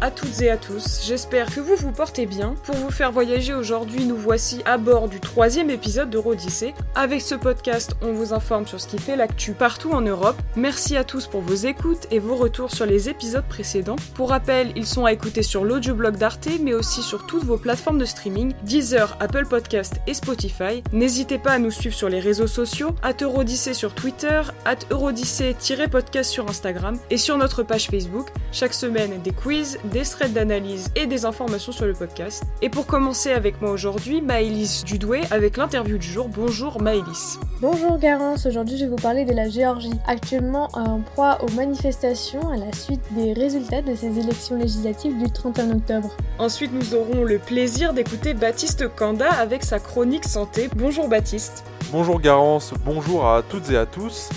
à toutes et à tous, j'espère que vous vous portez bien. Pour vous faire voyager aujourd'hui, nous voici à bord du troisième épisode de. Avec ce podcast, on vous informe sur ce qui fait l'actu partout en Europe. Merci à tous pour vos écoutes et vos retours sur les épisodes précédents. Pour rappel, ils sont à écouter sur l'audioblog d'Arte, mais aussi sur toutes vos plateformes de streaming, Deezer, Apple Podcast et Spotify. N'hésitez pas à nous suivre sur les réseaux sociaux, Eurodyssée sur Twitter, at Eurodyssée-podcast sur Instagram et sur notre page Facebook. Chaque semaine, des quiz, des threads d'analyse et des informations sur le podcast. Et pour commencer avec moi aujourd'hui, Maëlys Dudoué avec l'interview du jour. Bonjour Maëlys. Bonjour Garance, aujourd'hui je vais vous parler de la Géorgie, actuellement en proie aux manifestations à la suite des résultats de ces élections législatives du 31 octobre. Ensuite, nous aurons le plaisir d'écouter Baptiste Kanda avec sa chronique santé. Bonjour Baptiste. Bonjour Garance, bonjour à toutes et à tous.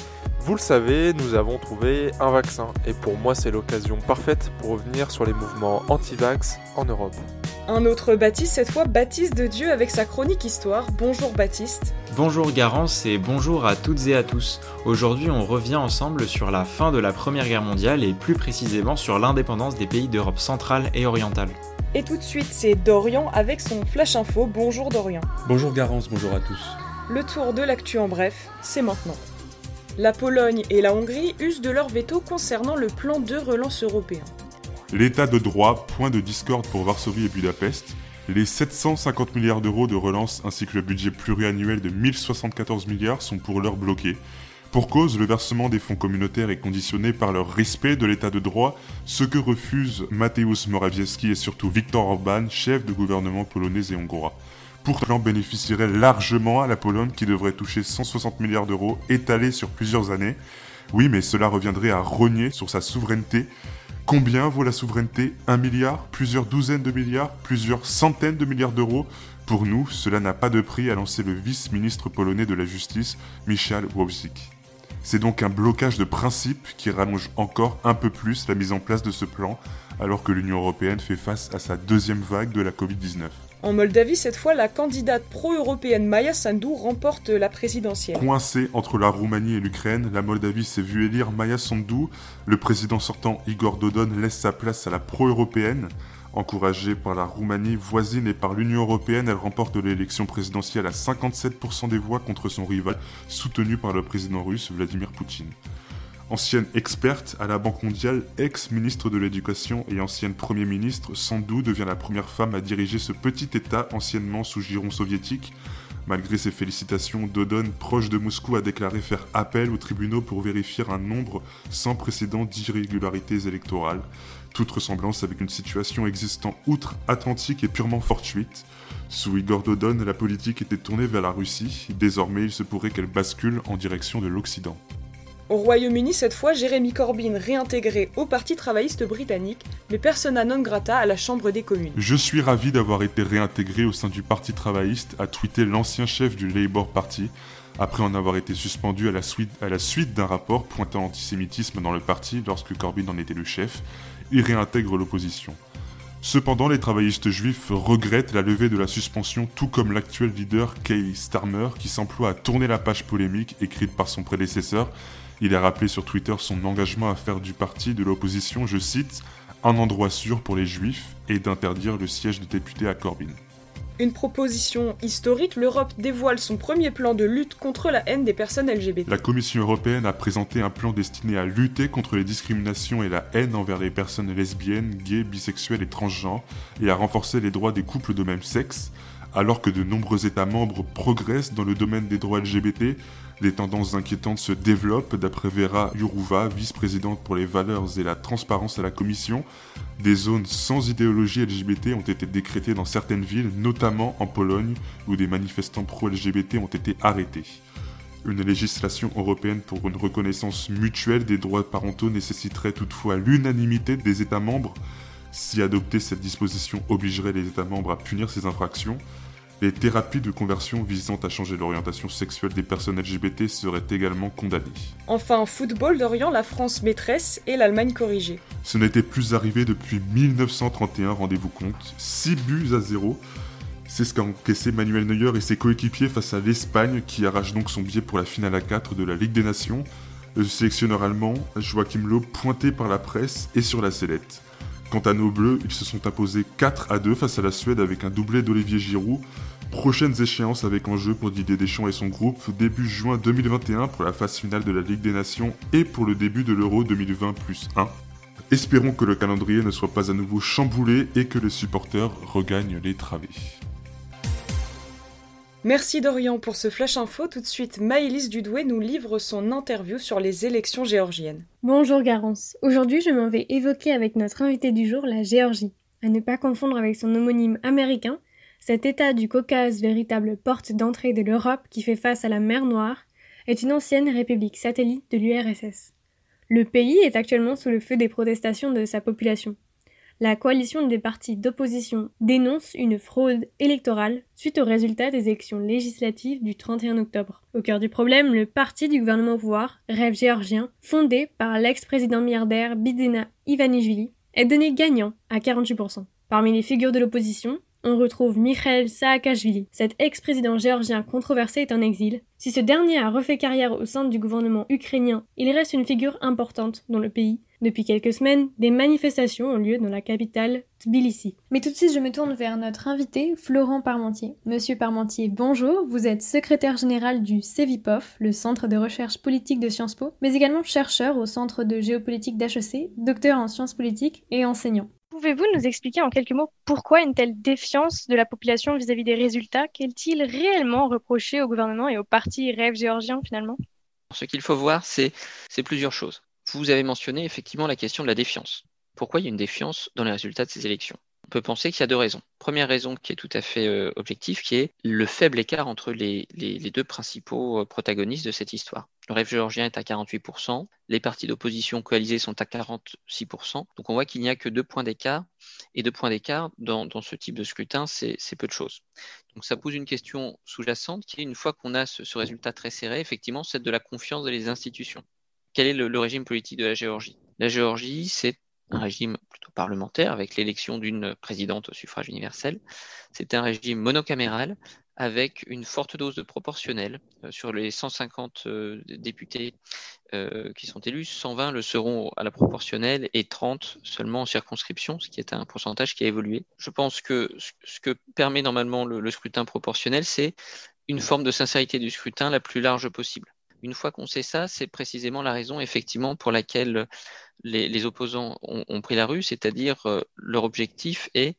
Vous le savez, nous avons trouvé un vaccin et pour moi c'est l'occasion parfaite pour revenir sur les mouvements anti-vax en Europe. Un autre Baptiste, cette fois Baptiste de Dieu avec sa chronique histoire. Bonjour Baptiste. Bonjour Garance et bonjour à toutes et à tous. Aujourd'hui on revient ensemble sur la fin de la Première Guerre mondiale et plus précisément sur l'indépendance des pays d'Europe centrale et orientale. Et tout de suite c'est Dorian avec son Flash Info. Bonjour Dorian. Bonjour Garance, bonjour à tous. Le tour de l'actu en bref, c'est maintenant. La Pologne et la Hongrie usent de leur veto concernant le plan de relance européen. L'état de droit, point de discorde pour Varsovie et Budapest. Les 750 milliards d'euros de relance ainsi que le budget pluriannuel de 1074 milliards sont pour l'heure bloqués. Pour cause, le versement des fonds communautaires est conditionné par leur respect de l'état de droit, ce que refusent Mateusz Morawiecki et surtout Viktor Orban, chef de gouvernement polonais et hongrois. Pour plan bénéficierait largement à la Pologne qui devrait toucher 160 milliards d'euros étalés sur plusieurs années. Oui, mais cela reviendrait à rogner sur sa souveraineté. Combien vaut la souveraineté? Un milliard Plusieurs douzaines de milliards Plusieurs centaines de milliards d'euros? Pour nous, cela n'a pas de prix, a lancé le vice-ministre polonais de la Justice, Michal Wojcik. C'est donc un blocage de principe qui rallonge encore un peu plus la mise en place de ce plan, alors que l'Union européenne fait face à sa deuxième vague de la Covid-19. En Moldavie, cette fois, la candidate pro-européenne Maya Sandu remporte la présidentielle. Coincée entre la Roumanie et l'Ukraine, la Moldavie s'est vue élire Maya Sandu. Le président sortant Igor Dodon laisse sa place à la pro-européenne. Encouragée par la Roumanie voisine et par l'Union européenne, elle remporte l'élection présidentielle à 57% des voix contre son rival, soutenu par le président russe Vladimir Poutine. Ancienne experte à la Banque mondiale, ex-ministre de l'Éducation et ancienne Premier ministre, Sandou devient la première femme à diriger ce petit État anciennement sous giron soviétique. Malgré ses félicitations, Dodon, proche de Moscou, a déclaré faire appel aux tribunaux pour vérifier un nombre sans précédent d'irrégularités électorales. Toute ressemblance avec une situation existant outre-Atlantique est purement fortuite. Sous Igor Dodon, la politique était tournée vers la Russie. Désormais, il se pourrait qu'elle bascule en direction de l'Occident. Au Royaume-Uni, cette fois, Jérémy Corbyn réintégré au Parti travailliste britannique, mais persona non grata à la Chambre des communes. Je suis ravi d'avoir été réintégré au sein du Parti travailliste, a tweeté l'ancien chef du Labour Party, après en avoir été suspendu à la suite, d'un rapport pointant l'antisémitisme dans le parti lorsque Corbyn en était le chef. Il réintègre l'opposition. Cependant, les travaillistes juifs regrettent la levée de la suspension, tout comme l'actuel leader Kay Starmer, qui s'emploie à tourner la page polémique écrite par son prédécesseur il a rappelé sur Twitter son engagement à faire du parti de l'opposition, je cite, un endroit sûr pour les juifs et d'interdire le siège de député à Corbyn. Une proposition historique, l'Europe dévoile son premier plan de lutte contre la haine des personnes LGBT. La Commission européenne a présenté un plan destiné à lutter contre les discriminations et la haine envers les personnes lesbiennes, gays, bisexuelles et transgenres, et à renforcer les droits des couples de même sexe. Alors que de nombreux États membres progressent dans le domaine des droits LGBT, des tendances inquiétantes se développent, d'après Vera Jourouva, vice-présidente pour les valeurs et la transparence à la Commission. Des zones sans idéologie LGBT ont été décrétées dans certaines villes, notamment en Pologne, où des manifestants pro-LGBT ont été arrêtés. Une législation européenne pour une reconnaissance mutuelle des droits parentaux nécessiterait toutefois l'unanimité des États membres. Si adopter cette disposition obligerait les États membres à punir ces infractions, les thérapies de conversion visant à changer l'orientation sexuelle des personnes LGBT seraient également condamnées. Enfin, football d'Orient, la France maîtresse et l'Allemagne corrigée. Ce n'était plus arrivé depuis 1931, rendez-vous compte. 6 buts à 0. C'est ce qu'a encaissé Manuel Neuer et ses coéquipiers face à l'Espagne qui arrache donc son billet pour la finale à 4 de la Ligue des Nations. Le sélectionneur allemand, Joachim Löw, pointé par la presse et sur la sellette. Quant à nos Bleus, ils se sont imposés 4 à 2 face à la Suède avec un doublé d'Olivier Giroud. Prochaines échéances avec enjeu pour Didier Deschamps et son groupe début juin 2021 pour la phase finale de la Ligue des Nations et pour le début de l'Euro 2020 plus 1. Espérons que le calendrier ne soit pas à nouveau chamboulé et que les supporters regagnent les travées. Merci Dorian pour ce flash info. Tout de suite, Maëlys Dudoué nous livre son interview sur les élections géorgiennes. Bonjour Garance. Aujourd'hui, je m'en vais évoquer avec notre invité du jour la Géorgie. À ne pas confondre avec son homonyme américain, cet état du Caucase, véritable porte d'entrée de l'Europe qui fait face à la mer Noire, est une ancienne république satellite de l'URSS. Le pays est actuellement sous le feu des protestations de sa population la coalition des partis d'opposition dénonce une fraude électorale suite aux résultats des élections législatives du 31 octobre. Au cœur du problème, le parti du gouvernement au pouvoir, Rêve géorgien, fondé par l'ex-président milliardaire Bidena Ivanishvili, est donné gagnant à 48%. Parmi les figures de l'opposition, on retrouve Mikhail Saakashvili. Cet ex-président géorgien controversé est en exil. Si ce dernier a refait carrière au sein du gouvernement ukrainien, il reste une figure importante dans le pays. Depuis quelques semaines, des manifestations ont lieu dans la capitale Tbilissi. Mais tout de suite, je me tourne vers notre invité, Florent Parmentier. Monsieur Parmentier, bonjour. Vous êtes secrétaire général du CEVIPOF, le Centre de recherche politique de Sciences Po, mais également chercheur au Centre de géopolitique d'HEC, docteur en sciences politiques et enseignant. Pouvez-vous nous expliquer en quelques mots pourquoi une telle défiance de la population vis-à-vis des résultats Qu'est-il réellement reproché au gouvernement et au parti Rêve géorgien finalement? Ce qu'il faut voir, c'est plusieurs choses. Vous avez mentionné effectivement la question de la défiance. Pourquoi il y a une défiance dans les résultats de ces élections? On peut penser qu'il y a deux raisons. Première raison qui est tout à fait euh, objective, qui est le faible écart entre les, deux principaux euh, protagonistes de cette histoire. Le rêve géorgien est à 48%, les partis d'opposition coalisés sont à 46%, donc on voit qu'il n'y a que deux points d'écart, et deux points d'écart dans, ce type de scrutin, c'est peu de choses. Donc ça pose une question sous-jacente qui est, une fois qu'on a ce, résultat très serré, effectivement, c'est de la confiance dans les institutions. Quel est le régime politique de la Géorgie? La Géorgie, c'est un régime plutôt parlementaire avec l'élection d'une présidente au suffrage universel. C'est un régime monocaméral avec une forte dose de proportionnel. Euh, sur les 150 euh, députés euh, qui sont élus, 120 le seront à la proportionnelle et 30 seulement en circonscription, ce qui est un pourcentage qui a évolué. Je pense que ce que permet normalement le scrutin proportionnel, c'est une forme de sincérité du scrutin la plus large possible. Une fois qu'on sait ça, c'est précisément la raison effectivement pour laquelle les, opposants ont, pris la rue, c'est-à-dire euh, leur objectif est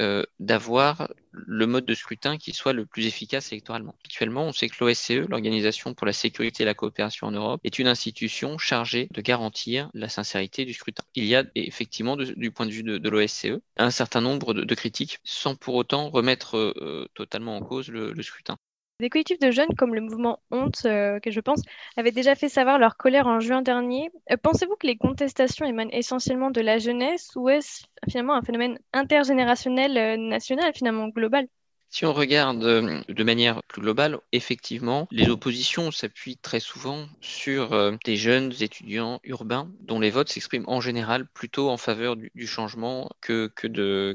euh, d'avoir le mode de scrutin qui soit le plus efficace électoralement. Actuellement, on sait que l'OSCE, l'Organisation pour la sécurité et la coopération en Europe, est une institution chargée de garantir la sincérité du scrutin. Il y a effectivement, du point de vue de, l'OSCE, un certain nombre de, critiques, sans pour autant remettre euh, totalement en cause le scrutin. Des collectifs de jeunes comme le mouvement Honte, euh, que je pense, avaient déjà fait savoir leur colère en juin dernier. Euh, pensez-vous que les contestations émanent essentiellement de la jeunesse ou est-ce finalement un phénomène intergénérationnel, euh, national, finalement global? Si on regarde euh, de manière plus globale, effectivement, les oppositions s'appuient très souvent sur euh, des jeunes étudiants urbains dont les votes s'expriment en général plutôt en faveur du, changement que,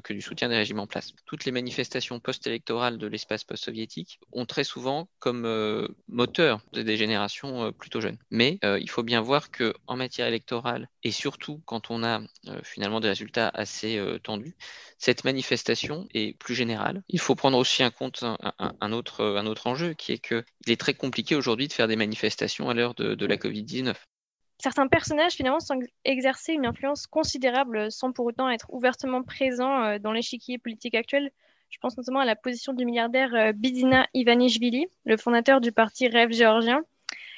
du soutien des régimes en place. Toutes les manifestations post-électorales de l'espace post-soviétique ont très souvent comme euh, moteur des générations plutôt jeunes. Mais il faut bien voir qu'en matière électorale, et surtout quand on a finalement des résultats assez tendus, cette manifestation est plus générale. Il faut prendre aussi en compte un, autre, un autre enjeu qui est qu'il est très compliqué aujourd'hui de faire des manifestations à l'heure de, la Covid-19 certains personnages finalement sont exercer une influence considérable sans pour autant être ouvertement présents euh, dans l'échiquier politique actuel. Je pense notamment à la position du milliardaire euh, Bidina Ivanishvili, le fondateur du parti Rêve géorgien.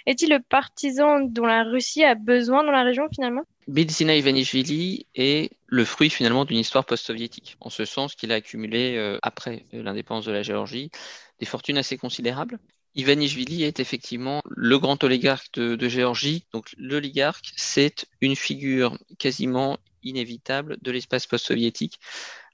Est-il le partisan dont la Russie a besoin dans la région finalement? Bidzina Ivanishvili est le fruit finalement d'une histoire post-soviétique, en ce sens qu'il a accumulé, euh, après l'indépendance de la Géorgie, des fortunes assez considérables. Ivanishvili est effectivement le grand oligarque de, Géorgie. Donc l'oligarque, c'est une figure quasiment inévitable de l'espace post-soviétique,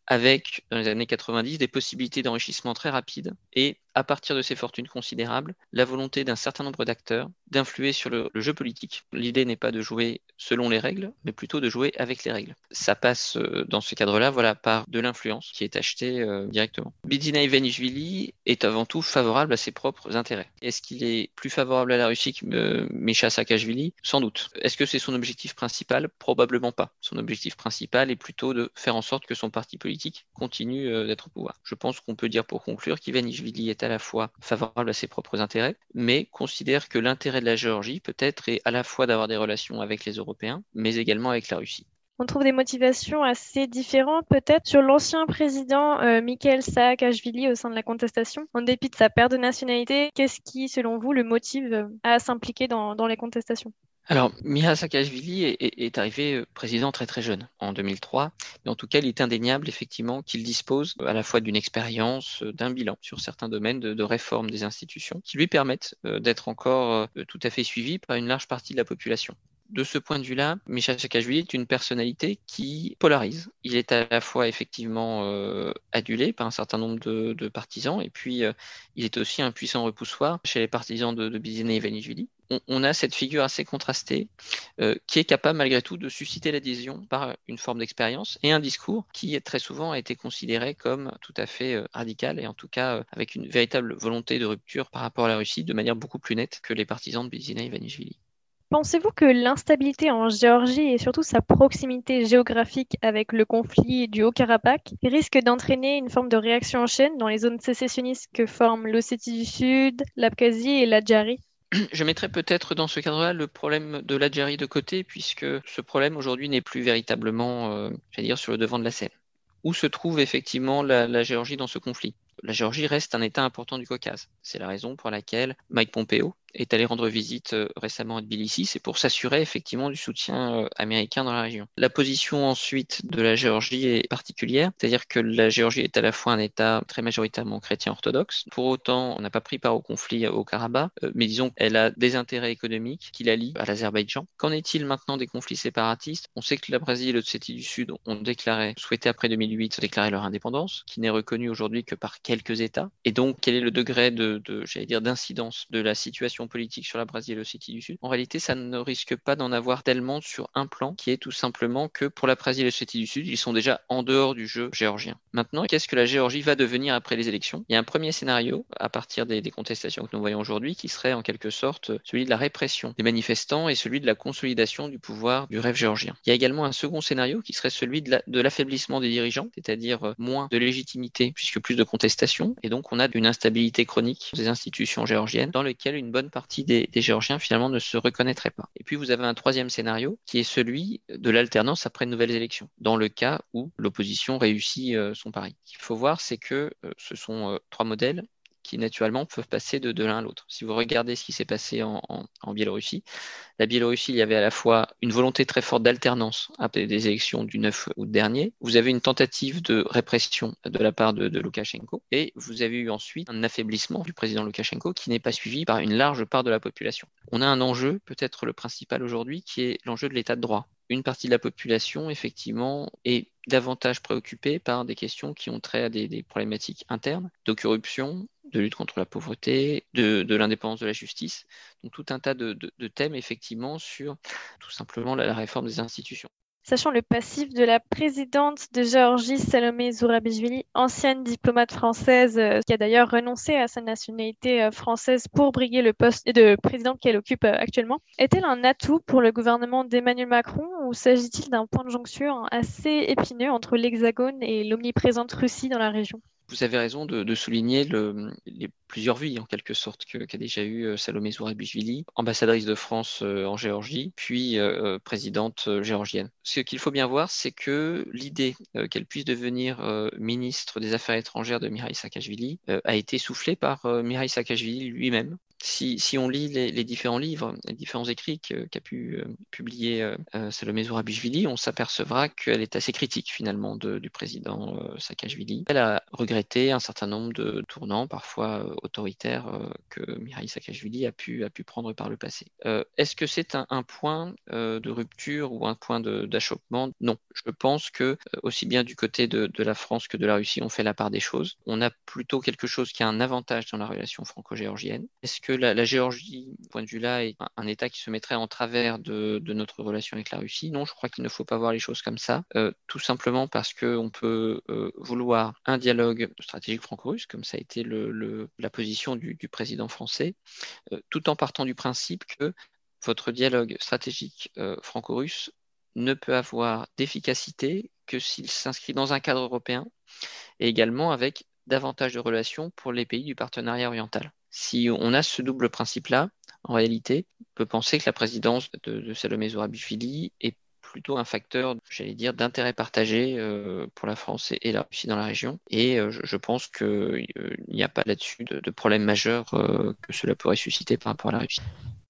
avec, dans les années 90, des possibilités d'enrichissement très rapides et à partir de ces fortunes considérables, la volonté d'un certain nombre d'acteurs d'influer sur le, jeu politique. L'idée n'est pas de jouer selon les règles, mais plutôt de jouer avec les règles. Ça passe euh, dans ce cadre-là voilà, par de l'influence qui est achetée euh, directement. Bidina Ivanishvili est avant tout favorable à ses propres intérêts. Est-ce qu'il est plus favorable à la Russie que euh, Misha Saakashvili? Sans doute. Est-ce que c'est son objectif principal? Probablement pas. Son objectif principal est plutôt de faire en sorte que son parti politique continue d'être au pouvoir. Je pense qu'on peut dire pour conclure qu'Ivanishvili est à la fois favorable à ses propres intérêts, mais considère que l'intérêt de la Géorgie peut-être est à la fois d'avoir des relations avec les Européens, mais également avec la Russie. On trouve des motivations assez différentes peut-être sur l'ancien président euh, Mikhail Saakashvili au sein de la contestation. En dépit de sa perte de nationalité, qu'est-ce qui, selon vous, le motive euh, à s'impliquer dans, les contestations? Alors, Mikhail Saakashvili est, arrivé euh, président très très jeune, en 2003, mais en tout cas, il est indéniable effectivement qu'il dispose à la fois d'une expérience, d'un bilan sur certains domaines de, réforme des institutions qui lui permettent d'être encore tout à fait suivi par une large partie de la population de ce point de vue-là, Michel Saakashvili est une personnalité qui polarise. Il est à la fois effectivement euh, adulé par un certain nombre de, partisans, et puis euh, il est aussi un puissant repoussoir chez les partisans de, de Bizine et. On, a cette figure assez contrastée euh, qui est capable malgré tout de susciter l'adhésion par une forme d'expérience et un discours qui très souvent a été considéré comme tout à fait radical et en tout cas avec une véritable volonté de rupture par rapport à la Russie de manière beaucoup plus nette que les partisans de Bizina et Vanishvili. Pensez-vous que l'instabilité en Géorgie et surtout sa proximité géographique avec le conflit du Haut-Karabakh risque d'entraîner une forme de réaction en chaîne dans les zones sécessionnistes que forment l'Ossétie du Sud, l'Abkhazie et l'Adjari je mettrais peut-être dans ce cadre-là le problème de l'Adjari de côté, puisque ce problème aujourd'hui n'est plus véritablement, euh, dire, sur le devant de la scène. Où se trouve effectivement la Géorgie dans ce conflit? La Géorgie reste un État important du Caucase. C'est la raison pour laquelle Mike Pompeo, est allé rendre visite euh, récemment à Tbilissi, c'est pour s'assurer effectivement du soutien euh, américain dans la région. La position ensuite de la Géorgie est particulière, c'est-à-dire que la Géorgie est à la fois un État très majoritairement chrétien orthodoxe. Pour autant, on n'a pas pris part au conflit au Karabakh, euh, mais disons qu'elle a des intérêts économiques qui la lient à l'Azerbaïdjan. Qu'en est-il maintenant des conflits séparatistes? On sait que la Brésil et l'Ossétie du Sud ont déclaré, souhaité après 2008 déclarer leur indépendance, qui n'est reconnue aujourd'hui que par quelques États. Et donc, quel est le degré de, j'allais dire, d'incidence de la situation politique sur la l'Ossétie du Sud, en réalité, ça ne risque pas d'en avoir tellement sur un plan qui est tout simplement que pour la l'Ossétie du Sud, ils sont déjà en dehors du jeu géorgien. Maintenant, qu'est-ce que la Géorgie va devenir après les élections? Il y a un premier scénario, à partir des, contestations que nous voyons aujourd'hui, qui serait en quelque sorte celui de la répression des manifestants et celui de la consolidation du pouvoir du rêve géorgien. Il y a également un second scénario qui serait celui de l'affaiblissement des dirigeants, c'est-à-dire euh, moins de légitimité puisque plus de contestations, et donc on a une instabilité chronique des institutions géorgiennes dans lequel une bonne partie des, Géorgiens finalement ne se reconnaîtraient pas. Et puis vous avez un troisième scénario qui est celui de l'alternance après de nouvelles élections, dans le cas où l'opposition réussit euh, son pari. Ce qu'il faut voir, c'est que euh, ce sont euh, trois modèles qui naturellement peuvent passer de, l'un à l'autre. Si vous regardez ce qui s'est passé en, Biélorussie, la Biélorussie, il y avait à la fois une volonté très forte d'alternance après des élections du 9 août dernier, vous avez une tentative de répression de la part de, de Loukachenko, et vous avez eu ensuite un affaiblissement du président Loukachenko qui n'est pas suivi par une large part de la population. On a un enjeu, peut-être le principal aujourd'hui, qui est l'enjeu de l'état de droit une partie de la population, effectivement, est davantage préoccupée par des questions qui ont trait à des, problématiques internes, de corruption, de lutte contre la pauvreté, de, l'indépendance de la justice. Donc tout un tas de, thèmes, effectivement, sur tout simplement la réforme des institutions. Sachant le passif de la présidente de Géorgie, Salomé Zourabishvili, ancienne diplomate française, euh, qui a d'ailleurs renoncé à sa nationalité euh, française pour briguer le poste de présidente qu'elle occupe euh, actuellement, est-elle un atout pour le gouvernement d'Emmanuel Macron ou s'agit-il d'un point de jonction assez épineux entre l'Hexagone et l'omniprésente Russie dans la région? Vous avez raison de, souligner les plusieurs vies, en quelque sorte, qu'a déjà eu euh, Salomé Zourabichvili, ambassadrice de France euh, en Géorgie, puis euh, présidente géorgienne. Ce qu'il faut bien voir, c'est que l'idée qu'elle puisse devenir ministre des Affaires étrangères de Mikhail Saakashvili a été soufflée par Mikhail Saakashvili lui-même Si, on lit les, différents livres, les différents écrits qu'a pu publier Salomé Zourabichvili, on s'apercevra qu'elle est assez critique finalement du président Saakashvili. Elle a regretté un certain nombre de tournants, parfois autoritaires, que Mireille Saakashvili a pu, prendre par le passé. Est-ce que c'est un, point de rupture ou un point d'achoppement? Non. Je pense que aussi bien du côté de, de la France que de la Russie, on fait la part des choses. On a plutôt quelque chose qui a un avantage dans la relation franco-géorgienne. Est-ce que la, Géorgie, point de vue-là, est un, État qui se mettrait en travers de, notre relation avec la Russie Non, je crois qu'il ne faut pas voir les choses comme ça. Euh, tout simplement parce qu'on peut euh, vouloir un dialogue stratégique franco-russe, comme ça a été la position du, président français, euh, tout en partant du principe que votre dialogue stratégique franco-russe ne peut avoir d'efficacité que s'il s'inscrit dans un cadre européen et également avec davantage de relations pour les pays du partenariat oriental. Si on a ce double principe-là, en réalité, on peut penser que la présidence de, Salomé Zourabichvili est plutôt un facteur, j'allais dire, d'intérêt partagé euh, pour la France et, la Russie dans la région. Et euh, je, pense qu'il euh, n'y a pas là-dessus de, de, problème majeur que cela pourrait susciter par rapport à la Russie.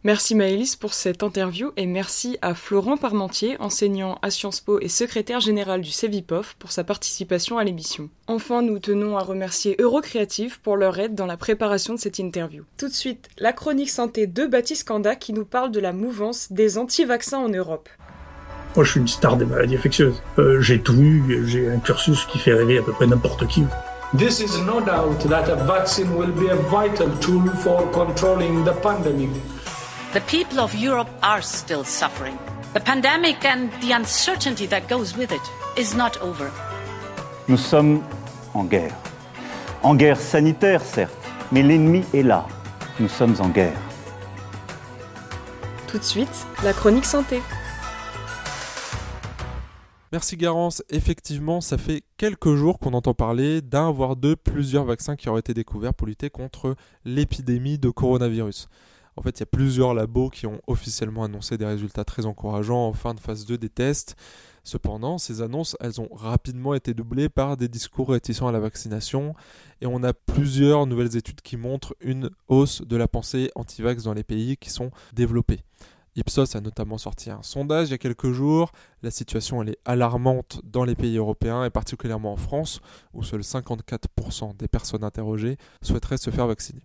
Merci Maëlys pour cette interview et merci à Florent Parmentier, enseignant à Sciences Po et secrétaire général du CEVIPOF, pour sa participation à l'émission. Enfin, nous tenons à remercier Eurocreative pour leur aide dans la préparation de cette interview. Tout de suite, la chronique santé de Baptiste Kanda qui nous parle de la mouvance des anti-vaccins en Europe. Moi, je suis une star des maladies infectieuses. Euh, j'ai tout eu, j'ai un cursus qui fait rêver à peu près n'importe qui. This is no doubt that a vaccine will be a vital tool for controlling the pandemic. The people of Europe are still suffering. The pandemic and the uncertainty that goes with it is not over. Nous sommes en guerre. En guerre sanitaire, certes, mais l'ennemi est là. Nous sommes en guerre. Tout de suite, la chronique santé. Merci Garance. Effectivement, ça fait quelques jours qu'on entend parler d'un voire de plusieurs vaccins qui auraient été découverts pour lutter contre l'épidémie de coronavirus. En fait, il y a plusieurs labos qui ont officiellement annoncé des résultats très encourageants en fin de phase 2 des tests. Cependant, ces annonces, elles ont rapidement été doublées par des discours réticents à la vaccination et on a plusieurs nouvelles études qui montrent une hausse de la pensée anti-vax dans les pays qui sont développés. Ipsos a notamment sorti un sondage il y a quelques jours. La situation elle est alarmante dans les pays européens et particulièrement en France où seuls 54% des personnes interrogées souhaiteraient se faire vacciner.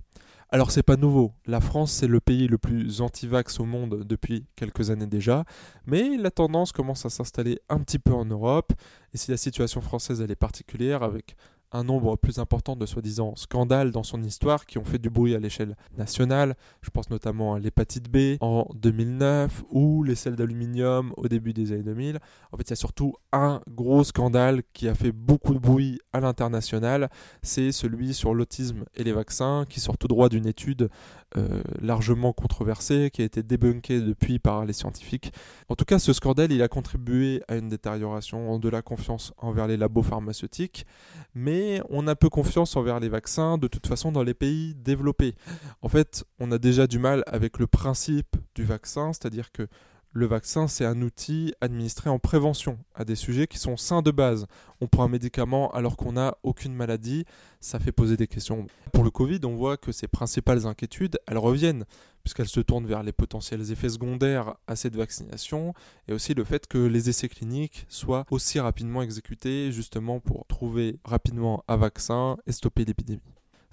Alors c'est pas nouveau, la France c'est le pays le plus anti-vax au monde depuis quelques années déjà, mais la tendance commence à s'installer un petit peu en Europe, et si la situation française elle est particulière avec un nombre plus important de soi-disant scandales dans son histoire qui ont fait du bruit à l'échelle nationale. Je pense notamment à l'hépatite B en 2009 ou les sels d'aluminium au début des années 2000. En fait, il y a surtout un gros scandale qui a fait beaucoup de bruit à l'international. C'est celui sur l'autisme et les vaccins qui sort tout droit d'une étude euh, largement controversée qui a été débunkée depuis par les scientifiques. En tout cas, ce scandale, il a contribué à une détérioration de la confiance envers les labos pharmaceutiques, mais on a peu confiance envers les vaccins de toute façon dans les pays développés. En fait, on a déjà du mal avec le principe du vaccin, c'est-à-dire que le vaccin, c'est un outil administré en prévention à des sujets qui sont sains de base. On prend un médicament alors qu'on n'a aucune maladie, ça fait poser des questions. Pour le Covid, on voit que ces principales inquiétudes, elles reviennent, puisqu'elles se tournent vers les potentiels effets secondaires à cette vaccination, et aussi le fait que les essais cliniques soient aussi rapidement exécutés, justement pour trouver rapidement un vaccin et stopper l'épidémie.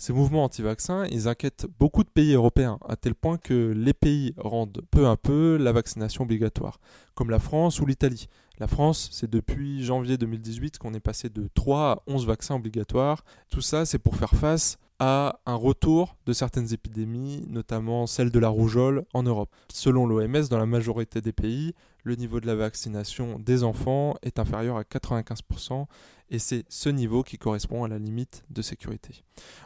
Ces mouvements anti-vaccins, ils inquiètent beaucoup de pays européens, à tel point que les pays rendent peu à peu la vaccination obligatoire, comme la France ou l'Italie. La France, c'est depuis janvier 2018 qu'on est passé de 3 à 11 vaccins obligatoires. Tout ça, c'est pour faire face à un retour de certaines épidémies, notamment celle de la rougeole en Europe. Selon l'OMS, dans la majorité des pays, le niveau de la vaccination des enfants est inférieur à 95% et c'est ce niveau qui correspond à la limite de sécurité.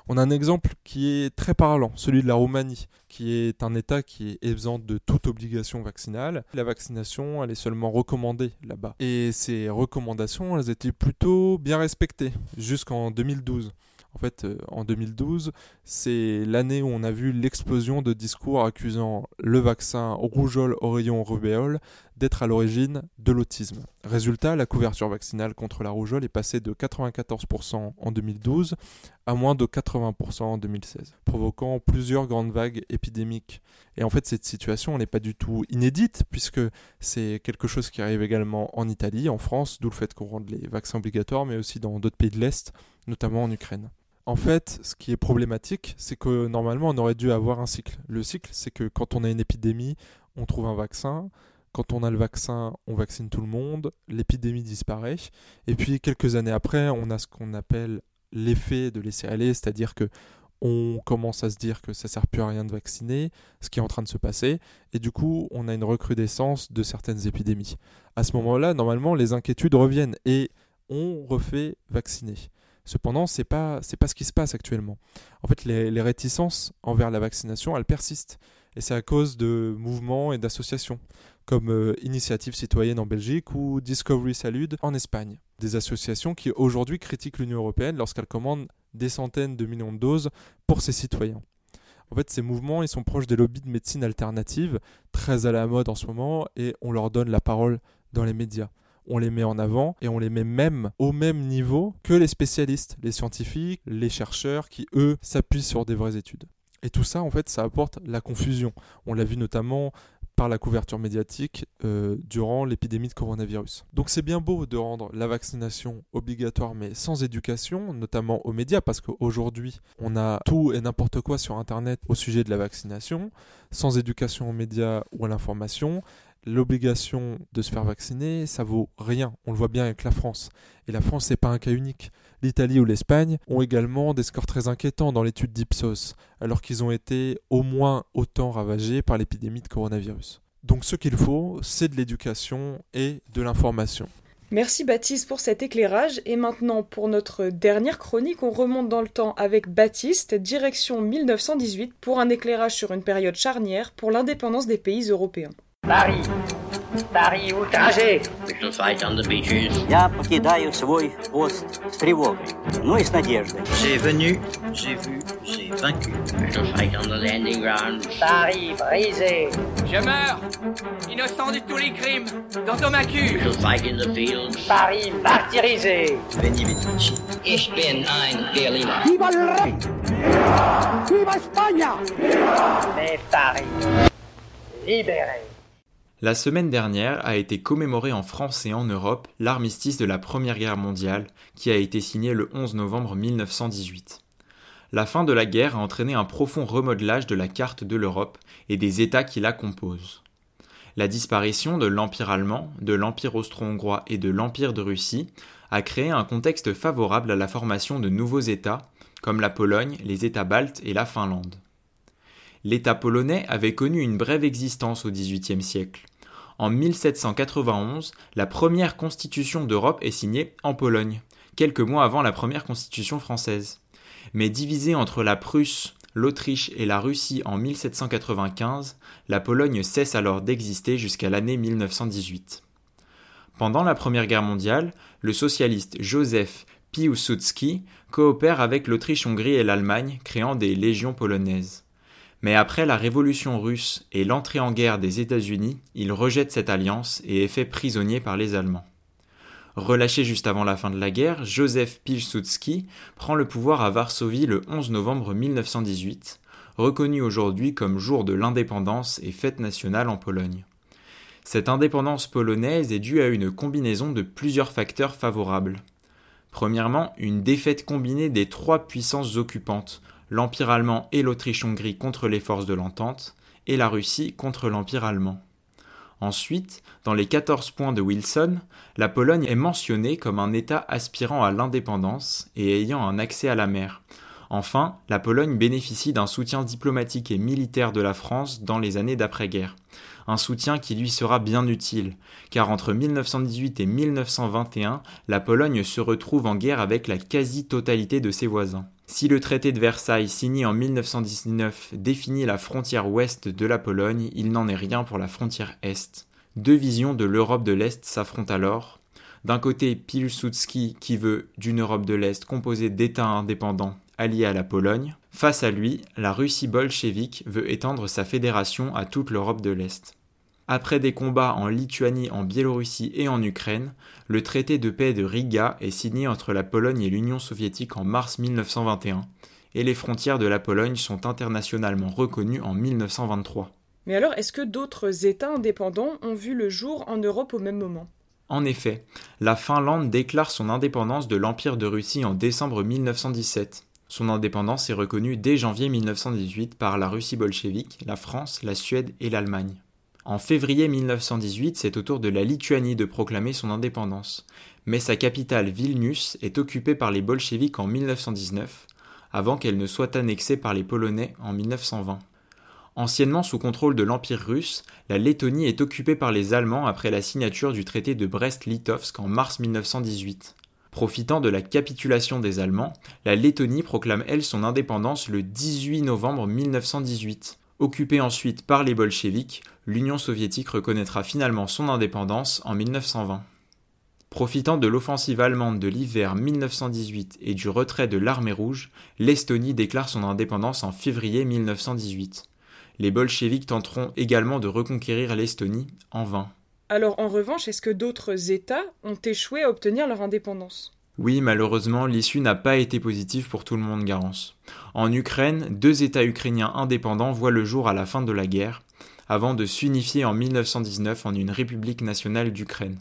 On a un exemple qui est très parlant, celui de la Roumanie, qui est un État qui est exempt de toute obligation vaccinale. La vaccination, elle est seulement recommandée là-bas. Et ces recommandations, elles étaient plutôt bien respectées jusqu'en 2012. En fait, euh, en 2012, c'est l'année où on a vu l'explosion de discours accusant le vaccin rougeole, oreillon, rubéole d'être à l'origine de l'autisme. Résultat, la couverture vaccinale contre la rougeole est passée de 94% en 2012 à moins de 80% en 2016, provoquant plusieurs grandes vagues épidémiques. Et en fait, cette situation n'est pas du tout inédite, puisque c'est quelque chose qui arrive également en Italie, en France, d'où le fait qu'on rende les vaccins obligatoires, mais aussi dans d'autres pays de l'Est, notamment en Ukraine. En fait, ce qui est problématique, c'est que normalement, on aurait dû avoir un cycle. Le cycle, c'est que quand on a une épidémie, on trouve un vaccin. Quand on a le vaccin, on vaccine tout le monde, l'épidémie disparaît. Et puis, quelques années après, on a ce qu'on appelle l'effet de laisser aller, c'est-à-dire que on commence à se dire que ça sert plus à rien de vacciner, ce qui est en train de se passer, et du coup, on a une recrudescence de certaines épidémies. À ce moment-là, normalement, les inquiétudes reviennent et on refait vacciner. Cependant, pas c'est pas ce qui se passe actuellement. En fait, les, réticences envers la vaccination, elles persistent, et c'est à cause de mouvements et d'associations comme euh, Initiative citoyenne en Belgique ou Discovery Salud en Espagne. Des associations qui aujourd'hui critiquent l'Union européenne lorsqu'elle commande des centaines de millions de doses pour ses citoyens. En fait, ces mouvements, ils sont proches des lobbies de médecine alternative, très à la mode en ce moment, et on leur donne la parole dans les médias on les met en avant et on les met même au même niveau que les spécialistes, les scientifiques, les chercheurs qui, eux, s'appuient sur des vraies études. Et tout ça, en fait, ça apporte la confusion. On l'a vu notamment par la couverture médiatique euh, durant l'épidémie de coronavirus. Donc c'est bien beau de rendre la vaccination obligatoire mais sans éducation, notamment aux médias, parce qu'aujourd'hui on a tout et n'importe quoi sur Internet au sujet de la vaccination, sans éducation aux médias ou à l'information, l'obligation de se faire vacciner, ça vaut rien. On le voit bien avec la France. Et la France, c'est pas un cas unique. L'Italie ou l'Espagne ont également des scores très inquiétants dans l'étude d'Ipsos, alors qu'ils ont été au moins autant ravagés par l'épidémie de coronavirus. Donc ce qu'il faut, c'est de l'éducation et de l'information. Merci Baptiste pour cet éclairage et maintenant pour notre dernière chronique, on remonte dans le temps avec Baptiste, direction 1918 pour un éclairage sur une période charnière pour l'indépendance des pays européens. Paris. Paris outragé. We shall fight on the beaches. Я покидаю свой пост с тревогой, но и с надеждой. J'ai venu, j'ai vu, j'ai vaincu. We shall fight on the landing ground. Paris brisé. Je meurs, innocent de tous les crimes, dans ton macu. We shall fight in the fields. Paris martyrisé. Veni Vici. Ich bin ein Berliner. Viva el rey! Viva España! Mais Paris libéré. La semaine dernière a été commémorée en France et en Europe l'armistice de la Première Guerre mondiale qui a été signé le 11 novembre 1918. La fin de la guerre a entraîné un profond remodelage de la carte de l'Europe et des États qui la composent. La disparition de l'Empire allemand, de l'Empire austro-hongrois et de l'Empire de Russie a créé un contexte favorable à la formation de nouveaux États, comme la Pologne, les États baltes et la Finlande. L'État polonais avait connu une brève existence au XVIIIe siècle. En 1791, la première constitution d'Europe est signée en Pologne, quelques mois avant la première constitution française. Mais divisée entre la Prusse, l'Autriche et la Russie en 1795, la Pologne cesse alors d'exister jusqu'à l'année 1918. Pendant la Première Guerre mondiale, le socialiste Joseph Piłsudski coopère avec l'Autriche-Hongrie et l'Allemagne, créant des légions polonaises. Mais après la révolution russe et l'entrée en guerre des États-Unis, il rejette cette alliance et est fait prisonnier par les Allemands. Relâché juste avant la fin de la guerre, Joseph Pilsudski prend le pouvoir à Varsovie le 11 novembre 1918, reconnu aujourd'hui comme jour de l'indépendance et fête nationale en Pologne. Cette indépendance polonaise est due à une combinaison de plusieurs facteurs favorables. Premièrement, une défaite combinée des trois puissances occupantes, l'Empire allemand et l'Autriche-Hongrie contre les forces de l'entente, et la Russie contre l'Empire allemand. Ensuite, dans les 14 points de Wilson, la Pologne est mentionnée comme un État aspirant à l'indépendance et ayant un accès à la mer. Enfin, la Pologne bénéficie d'un soutien diplomatique et militaire de la France dans les années d'après-guerre. Un soutien qui lui sera bien utile, car entre 1918 et 1921, la Pologne se retrouve en guerre avec la quasi-totalité de ses voisins. Si le traité de Versailles signé en 1919 définit la frontière ouest de la Pologne, il n'en est rien pour la frontière est. Deux visions de l'Europe de l'Est s'affrontent alors. D'un côté, Pilsudski qui veut d'une Europe de l'Est composée d'États indépendants allié à la Pologne. Face à lui, la Russie bolchevique veut étendre sa fédération à toute l'Europe de l'Est. Après des combats en Lituanie, en Biélorussie et en Ukraine, le traité de paix de Riga est signé entre la Pologne et l'Union soviétique en mars 1921, et les frontières de la Pologne sont internationalement reconnues en 1923. Mais alors, est-ce que d'autres États indépendants ont vu le jour en Europe au même moment? En effet, la Finlande déclare son indépendance de l'Empire de Russie en décembre 1917. Son indépendance est reconnue dès janvier 1918 par la Russie bolchevique, la France, la Suède et l'Allemagne. En février 1918, c'est au tour de la Lituanie de proclamer son indépendance, mais sa capitale Vilnius est occupée par les bolcheviks en 1919, avant qu'elle ne soit annexée par les Polonais en 1920. Anciennement sous contrôle de l'Empire russe, la Lettonie est occupée par les Allemands après la signature du traité de Brest-Litovsk en mars 1918. Profitant de la capitulation des Allemands, la Lettonie proclame elle son indépendance le 18 novembre 1918. Occupée ensuite par les bolcheviks, l'Union soviétique reconnaîtra finalement son indépendance en 1920. Profitant de l'offensive allemande de l'hiver 1918 et du retrait de l'armée rouge, l'Estonie déclare son indépendance en février 1918. Les bolcheviks tenteront également de reconquérir l'Estonie, en vain. Alors en revanche, est-ce que d'autres États ont échoué à obtenir leur indépendance? Oui, malheureusement, l'issue n'a pas été positive pour tout le monde, Garance. En Ukraine, deux États ukrainiens indépendants voient le jour à la fin de la guerre, avant de s'unifier en 1919 en une République nationale d'Ukraine.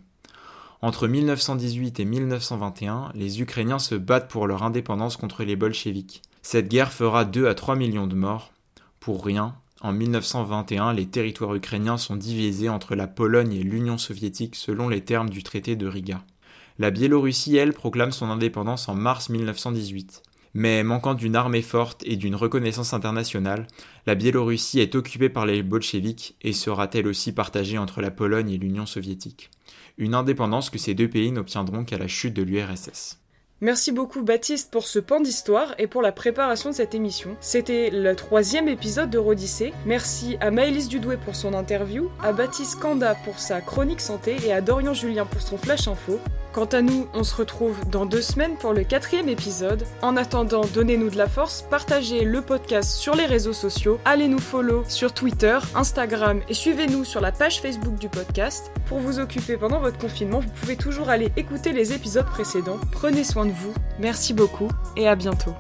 Entre 1918 et 1921, les Ukrainiens se battent pour leur indépendance contre les bolcheviks. Cette guerre fera 2 à 3 millions de morts. Pour rien, en 1921, les territoires ukrainiens sont divisés entre la Pologne et l'Union soviétique selon les termes du traité de Riga. La Biélorussie, elle, proclame son indépendance en mars 1918. Mais manquant d'une armée forte et d'une reconnaissance internationale, la Biélorussie est occupée par les bolcheviks et sera-t-elle aussi partagée entre la Pologne et l'Union soviétique? Une indépendance que ces deux pays n'obtiendront qu'à la chute de l'URSS. Merci beaucoup Baptiste pour ce pan d'histoire et pour la préparation de cette émission. C'était le troisième épisode de Rodyssée. Merci à Maëlys Dudoué pour son interview, à Baptiste Kanda pour sa chronique santé et à Dorian Julien pour son flash info. Quant à nous, on se retrouve dans deux semaines pour le quatrième épisode. En attendant, donnez-nous de la force, partagez le podcast sur les réseaux sociaux, allez nous follow sur Twitter, Instagram et suivez-nous sur la page Facebook du podcast. Pour vous occuper pendant votre confinement, vous pouvez toujours aller écouter les épisodes précédents. Prenez soin de vous, merci beaucoup et à bientôt.